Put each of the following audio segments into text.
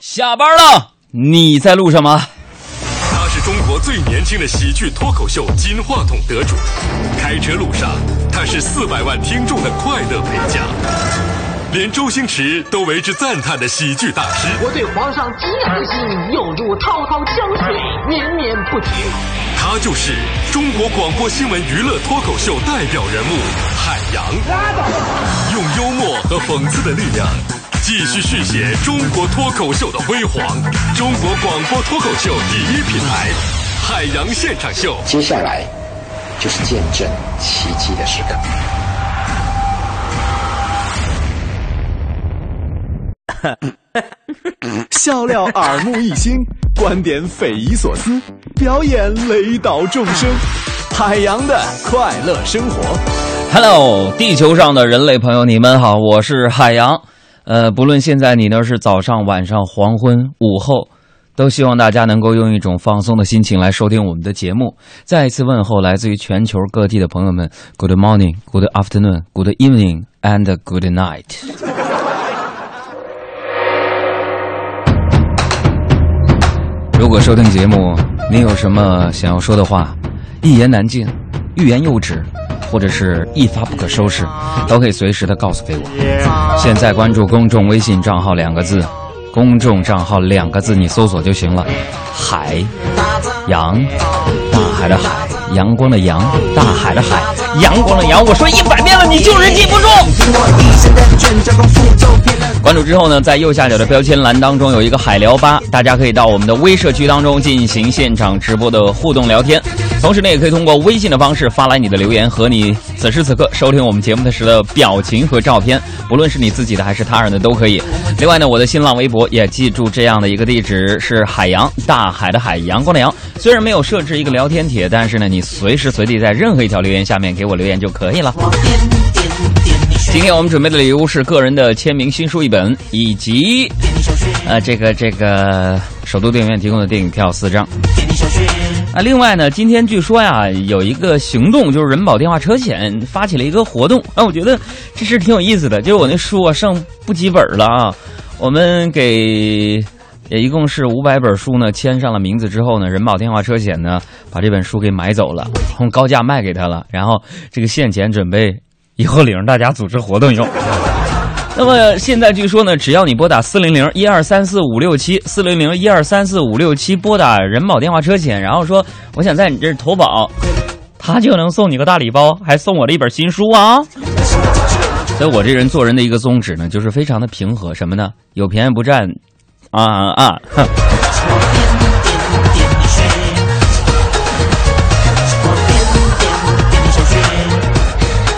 下班了，你在路上吗？他是中国最年轻的喜剧脱口秀金话筒得主，开车路上他是四百万听众的快乐陪驾，连周星驰都为之赞叹的喜剧大师。我对皇上极而心，犹如滔滔江水绵绵不绝。他就是中国广播新闻娱乐脱口秀代表人物海洋，用幽默和讽刺的力量，继续续写中国脱口秀的辉煌。中国广播脱口秀第一品牌，海洋现场秀。接下来就是见证奇迹的时刻。笑料耳目一新，观点匪夷所思，表演雷倒众生，海洋的快乐生活。Hello，地球上的人类朋友，你们好，我是海洋。呃，不论现在你呢是早上、晚上、黄昏、午后，都希望大家能够用一种放松的心情来收听我们的节目。再一次问候来自于全球各地的朋友们，Good morning, Good afternoon, Good evening, and Good night。如果收听节目，您有什么想要说的话，一言难尽，欲言又止，或者是一发不可收拾，都可以随时的告诉给我。现在关注公众微信账号两个字，公众账号两个字你搜索就行了。海洋，大海的海，阳光的阳，大海的海，阳光的阳。我说一百遍了，你就是记不住。关注之后呢，在右下角的标签栏当中有一个海聊吧，大家可以到我们的微社区当中进行现场直播的互动聊天。同时呢，也可以通过微信的方式发来你的留言和你此时此刻收听我们节目的时的表情和照片，不论是你自己的还是他人的都可以。另外呢，我的新浪微博也记住这样的一个地址是海洋，大海的海，阳光的阳。虽然没有设置一个聊天帖，但是呢，你随时随地在任何一条留言下面给我留言就可以了。今天我们准备的礼物是个人的签名新书一本，以及呃这个这个首都电影院提供的电影票四张。啊，另外呢，今天据说呀有一个行动，就是人保电话车险发起了一个活动啊，我觉得这事挺有意思的。就是我那书啊剩不几本了啊，我们给也一共是五百本书呢，签上了名字之后呢，人保电话车险呢把这本书给买走了，用高价卖给他了，然后这个现钱准备以后领着大家组织活动用。那么现在据说呢，只要你拨打四零零一二三四五六七四零零一二三四五六七拨打人保电话车险，然后说我想在你这儿投保，他就能送你个大礼包，还送我了一本新书啊。所以我这人做人的一个宗旨呢，就是非常的平和，什么呢？有便宜不占，啊啊啊！哼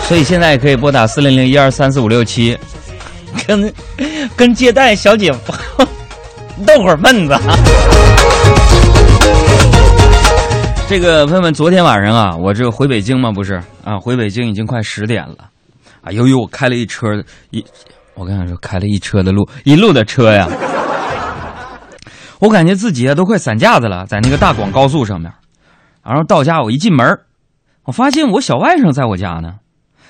所以现在可以拨打四零零一二三四五六七，跟跟接待小姐 逗会儿闷子。这个朋友们，昨天晚上啊，我这回北京嘛，不是啊，回北京已经快十点了，啊，由于我开了一车一，我跟你说，开了一车的路，一路的车呀，我感觉自己啊都快散架子了，在那个大广高速上面，然后到家我一进门，我发现我小外甥在我家呢。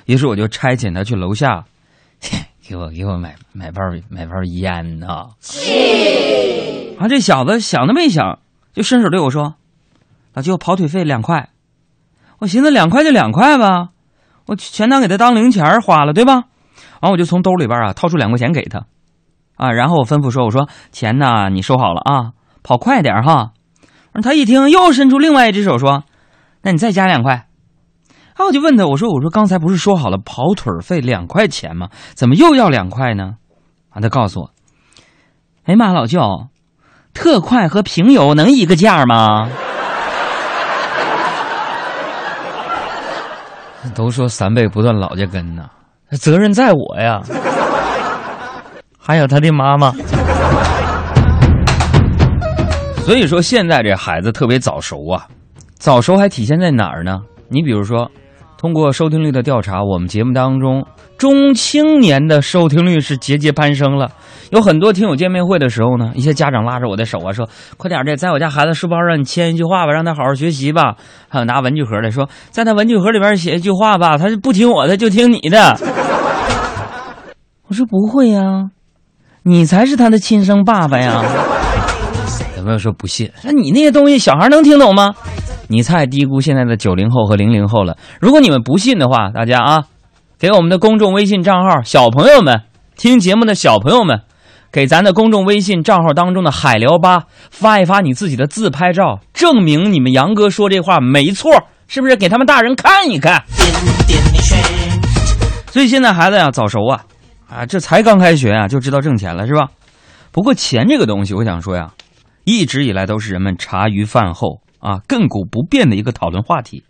于是我就差遣他去楼下，给我给我买买包买包烟呐。啊，这小子想都没想，就伸手对我说：“老舅，跑腿费两块。”我寻思两块就两块吧，我全当给他当零钱花了，对吧？完我就从兜里边啊掏出两块钱给他，啊，然后我吩咐说：“我说钱呢，你收好了啊，跑快点哈。”他一听，又伸出另外一只手说：“那你再加两块。”啊，我就问他，我说：“我说刚才不是说好了跑腿费两块钱吗？怎么又要两块呢？”啊，他告诉我：“哎呀妈，老舅，特快和平邮能一个价吗？” 都说三辈不断老家根呐，责任在我呀，还有他的妈妈。所以说，现在这孩子特别早熟啊，早熟还体现在哪儿呢？你比如说。通过收听率的调查，我们节目当中中青年的收听率是节节攀升了。有很多听友见面会的时候呢，一些家长拉着我的手啊，说：“快点的，在我家孩子书包上你签一句话吧，让他好好学习吧。”还有拿文具盒的说，在他文具盒里边写一句话吧，他就不听我的，就听你的。我说不会呀、啊，你才是他的亲生爸爸呀！有没有说不信，那你那些东西小孩能听懂吗？你太低估现在的九零后和零零后了。如果你们不信的话，大家啊，给我们的公众微信账号小朋友们听节目的小朋友们，给咱的公众微信账号当中的海聊吧发一发你自己的自拍照，证明你们杨哥说这话没错，是不是？给他们大人看一看。所以现在孩子呀，早熟啊，啊，这才刚开学啊，就知道挣钱了，是吧？不过钱这个东西，我想说呀，一直以来都是人们茶余饭后啊亘古不变的一个讨论话题。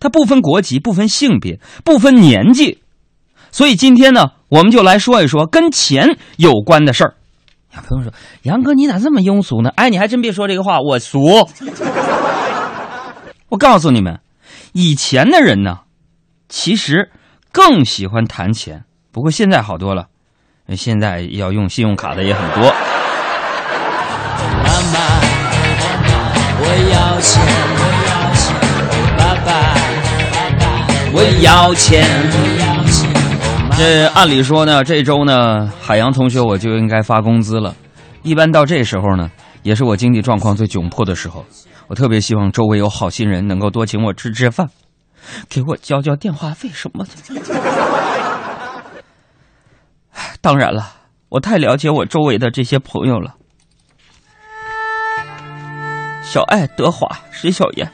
它不分国籍，不分性别，不分年纪。所以今天呢，我们就来说一说跟钱有关的事儿。有朋友说：“杨哥，你咋这么庸俗呢？”哎，你还真别说这个话，我俗。我告诉你们，以前的人呢，其实。更喜欢谈钱，不过现在好多了，现在要用信用卡的也很多。妈妈，我要钱，我要钱爸爸爸爸，我要钱。这按理说呢，这周呢，海洋同学我就应该发工资了。一般到这时候呢，也是我经济状况最窘迫的时候。我特别希望周围有好心人能够多请我吃吃饭。给我交交电话费什么的。当然了，我太了解我周围的这些朋友了。小爱、德华、石小燕，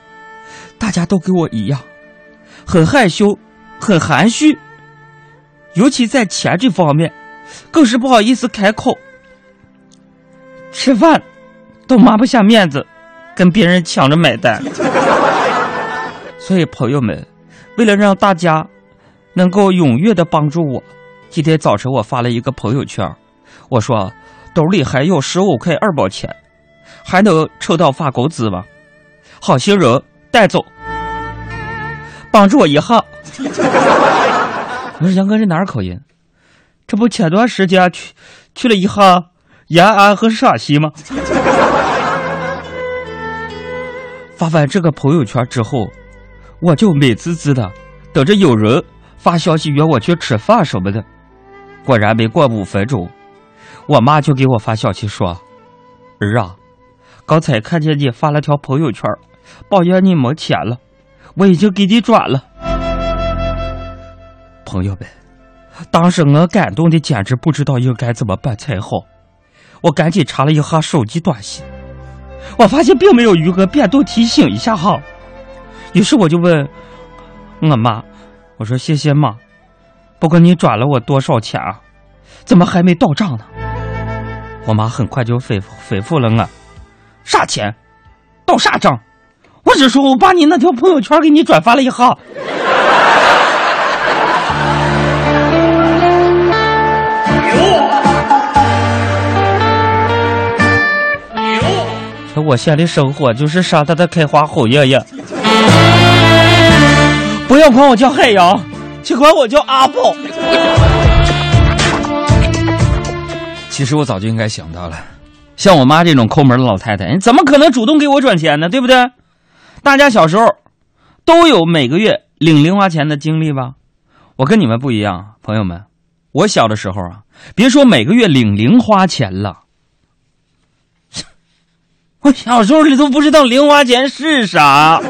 大家都跟我一样，很害羞，很含蓄，尤其在钱这方面，更是不好意思开口。吃饭都抹不下面子，跟别人抢着买单。所以，朋友们，为了让大家能够踊跃的帮助我，今天早晨我发了一个朋友圈，我说兜里还有十五块二毛钱，还能抽到发工资吗？好心人带走，帮助我一下。我说杨哥这哪儿口音？这不前段时间去去了一下延安和陕西吗？发完这个朋友圈之后。我就美滋滋的等着有人发消息约我去吃饭什么的，果然没过五分钟，我妈就给我发消息说：“儿啊，刚才看见你发了条朋友圈，抱怨你没钱了，我已经给你转了。”朋友们，当时我感动的简直不知道应该怎么办才好，我赶紧查了一下手机短信，我发现并没有余额变动提醒一下哈。于是我就问我妈：“我说谢谢妈，不过你转了我多少钱啊？怎么还没到账呢？”我妈很快就回复回复了我：“啥钱？到啥账？我只说我把你那条朋友圈给你转发了一下。”牛，我现的生活就是沙滩的开花红叶叶。不要管我叫海洋，请管我叫阿宝。其实我早就应该想到了，像我妈这种抠门的老太太，你怎么可能主动给我转钱呢？对不对？大家小时候都有每个月领零花钱的经历吧？我跟你们不一样，朋友们，我小的时候啊，别说每个月领零花钱了，我小时候你都不知道零花钱是啥。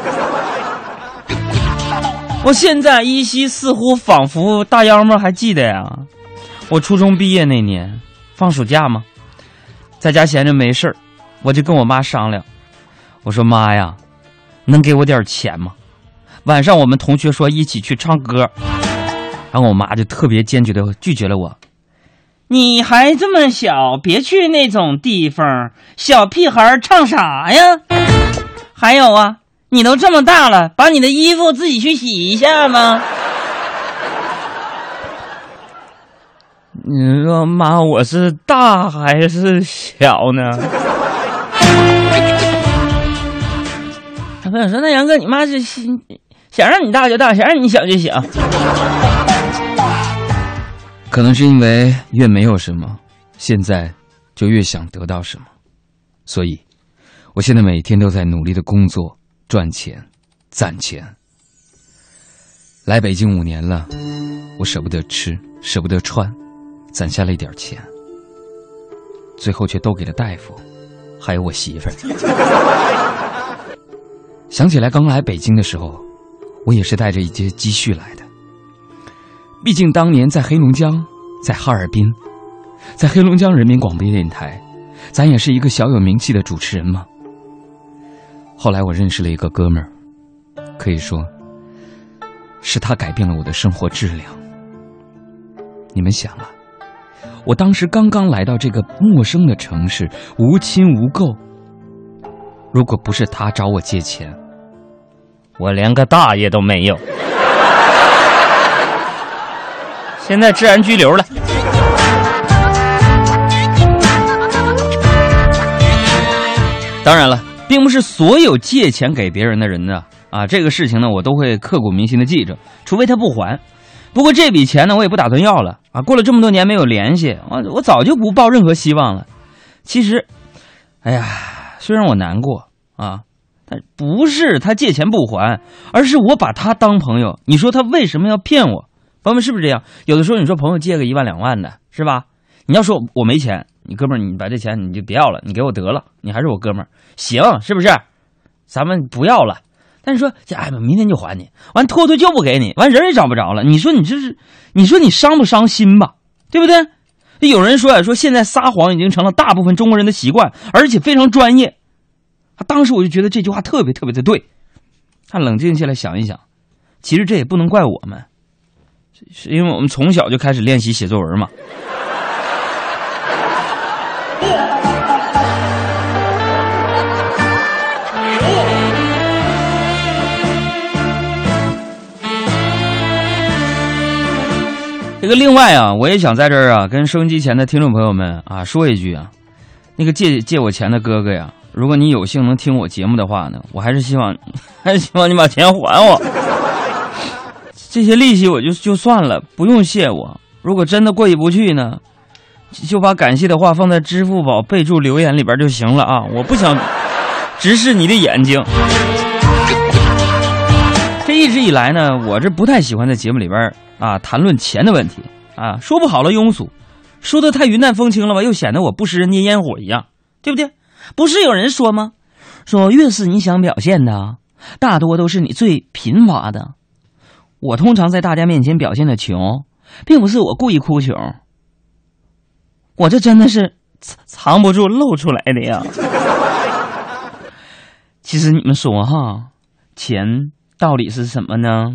我现在依稀似乎仿佛大妖们还记得呀，我初中毕业那年放暑假嘛，在家闲着没事儿我就跟我妈商量，我说妈呀，能给我点钱吗？晚上我们同学说一起去唱歌，然后我妈就特别坚决的拒绝了我，你还这么小，别去那种地方，小屁孩唱啥呀？还有啊。你都这么大了，把你的衣服自己去洗一下吗？你说妈，我是大还是小呢？小朋友说：“那杨哥，你妈是想让你大就大，想让你小就小。”可能是因为越没有什么，现在就越想得到什么，所以，我现在每天都在努力的工作。赚钱，攒钱。来北京五年了，我舍不得吃，舍不得穿，攒下了一点钱。最后却都给了大夫，还有我媳妇儿。想起来刚来北京的时候，我也是带着一些积蓄来的。毕竟当年在黑龙江，在哈尔滨，在黑龙江人民广播电台，咱也是一个小有名气的主持人嘛。后来我认识了一个哥们儿，可以说，是他改变了我的生活质量。你们想啊，我当时刚刚来到这个陌生的城市，无亲无故。如果不是他找我借钱，我连个大爷都没有。现在治安拘留了。当然了，并不是所有借钱给别人的人呢，啊，这个事情呢，我都会刻骨铭心的记着，除非他不还。不过这笔钱呢，我也不打算要了啊。过了这么多年没有联系，我我早就不抱任何希望了。其实，哎呀，虽然我难过啊，但不是他借钱不还，而是我把他当朋友。你说他为什么要骗我？朋友们是不是这样？有的时候你说朋友借个一万两万的，是吧？你要说我没钱，你哥们儿，你把这钱你就别要了，你给我得了，你还是我哥们儿，行，是不是？咱们不要了。但是说，哎，明天就还你，完拖拖就不给你，完人也找不着了。你说你这是，你说你伤不伤心吧？对不对？有人说呀，说现在撒谎已经成了大部分中国人的习惯，而且非常专业。当时我就觉得这句话特别特别的对。他冷静下来想一想，其实这也不能怪我们，是因为我们从小就开始练习写作文嘛。这个另外啊，我也想在这儿啊，跟收音机前的听众朋友们啊说一句啊，那个借借我钱的哥哥呀，如果你有幸能听我节目的话呢，我还是希望，还是希望你把钱还我。这些利息我就就算了，不用谢我。如果真的过意不去呢，就把感谢的话放在支付宝备注留言里边就行了啊！我不想直视你的眼睛。一直以来呢，我这不太喜欢在节目里边啊谈论钱的问题啊，说不好了庸俗，说的太云淡风轻了吧，又显得我不食人间烟火一样，对不对？不是有人说吗？说越是你想表现的，大多都是你最贫乏的。我通常在大家面前表现的穷，并不是我故意哭穷，我这真的是藏藏不住露出来的呀。其实你们说哈，钱到底是什么呢？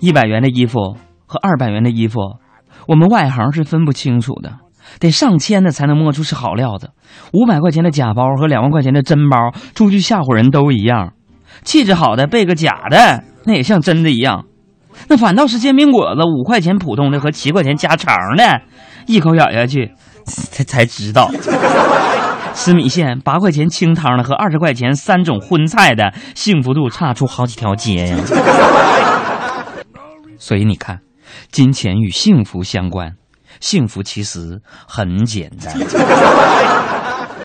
一百元的衣服和二百元的衣服，我们外行是分不清楚的，得上千的才能摸出是好料子。五百块钱的假包和两万块钱的真包，出去吓唬人都一样。气质好的背个假的。那也像真的一样，那反倒是煎饼果子五块钱普通的和七块钱加肠的，一口咬下去，才才知道，吃米线八块钱清汤的和二十块钱三种荤菜的幸福度差出好几条街呀。所以你看，金钱与幸福相关，幸福其实很简单。